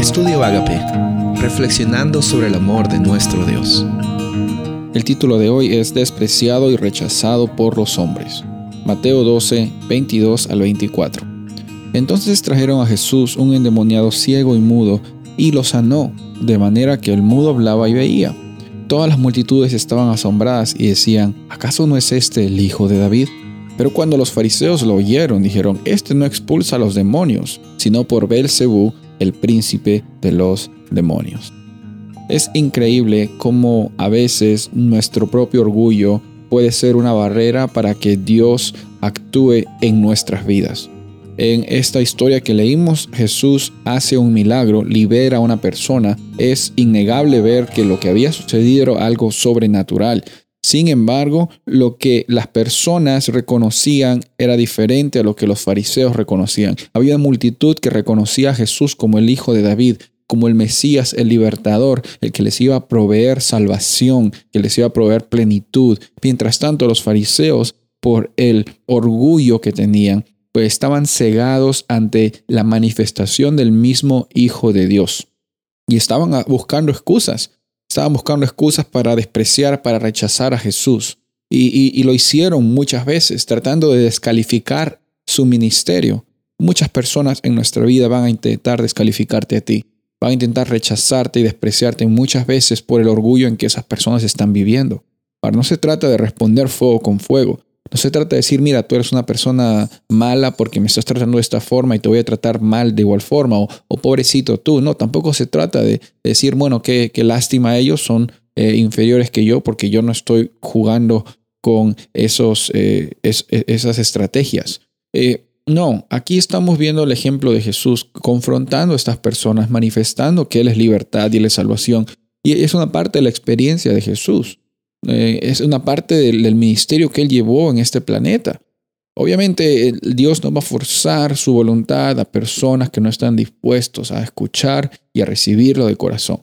Estudio Agape, reflexionando sobre el amor de nuestro Dios. El título de hoy es Despreciado y rechazado por los hombres. Mateo 12, 22 al 24. Entonces trajeron a Jesús un endemoniado ciego y mudo y lo sanó, de manera que el mudo hablaba y veía. Todas las multitudes estaban asombradas y decían, ¿acaso no es este el hijo de David? Pero cuando los fariseos lo oyeron, dijeron, Este no expulsa a los demonios, sino por Belcebú, el príncipe de los demonios. Es increíble cómo a veces nuestro propio orgullo puede ser una barrera para que Dios actúe en nuestras vidas. En esta historia que leímos, Jesús hace un milagro, libera a una persona. Es innegable ver que lo que había sucedido era algo sobrenatural. Sin embargo, lo que las personas reconocían era diferente a lo que los fariseos reconocían. Había multitud que reconocía a Jesús como el Hijo de David, como el Mesías, el libertador, el que les iba a proveer salvación, que les iba a proveer plenitud. Mientras tanto, los fariseos, por el orgullo que tenían, pues estaban cegados ante la manifestación del mismo Hijo de Dios. Y estaban buscando excusas. Estaban buscando excusas para despreciar, para rechazar a Jesús. Y, lo hicieron muchas veces, tratando de descalificar su ministerio. Muchas personas en nuestra vida van a intentar descalificarte a ti. Van a intentar rechazarte y despreciarte muchas veces por el orgullo en que esas personas están viviendo. Ahora, no se trata de responder fuego con fuego. No se trata de decir, mira, tú eres una persona mala porque me estás tratando de esta forma y te voy a tratar mal de igual forma, o, pobrecito tú. No, tampoco se trata de decir, bueno, qué, lástima ellos son eh, inferiores que yo porque yo no estoy jugando con esos, eh, e, esas estrategias. Eh, no, aquí estamos viendo el ejemplo de Jesús confrontando a estas personas, manifestando que Él es libertad y Él es salvación. Y es una parte de la experiencia de Jesús. Eh, es una parte del, ministerio que Él llevó en este planeta. Obviamente Dios no va a forzar su voluntad a personas que no están dispuestos a escuchar y a recibirlo de corazón.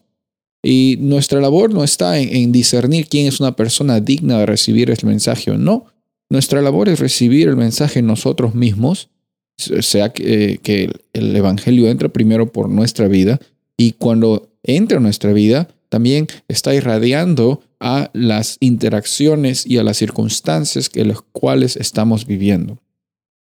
Y nuestra labor no está en, discernir quién es una persona digna de recibir el mensaje o no. Nuestra labor es recibir el mensaje nosotros mismos, sea que, que el Evangelio entre primero por nuestra vida y cuando entre en nuestra vida, también está irradiando a las interacciones y a las circunstancias en las cuales estamos viviendo.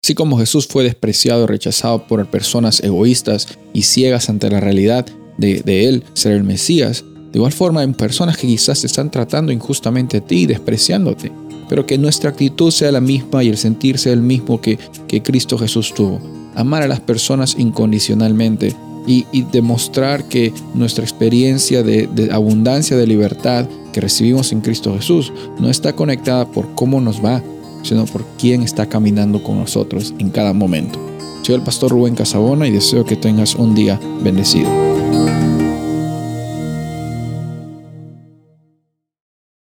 Así como Jesús fue despreciado y rechazado por personas egoístas y ciegas ante la realidad de, Él ser el Mesías, de igual forma hay personas que quizás te están tratando injustamente a ti y despreciándote, pero que nuestra actitud sea la misma y el sentirse el mismo que, que Cristo Jesús tuvo. Amar a las personas incondicionalmente y, demostrar que nuestra experiencia de, abundancia de libertad que recibimos en Cristo Jesús no está conectada por cómo nos va, sino por quién está caminando con nosotros en cada momento. Soy el pastor Rubén Casabona y deseo que tengas un día bendecido.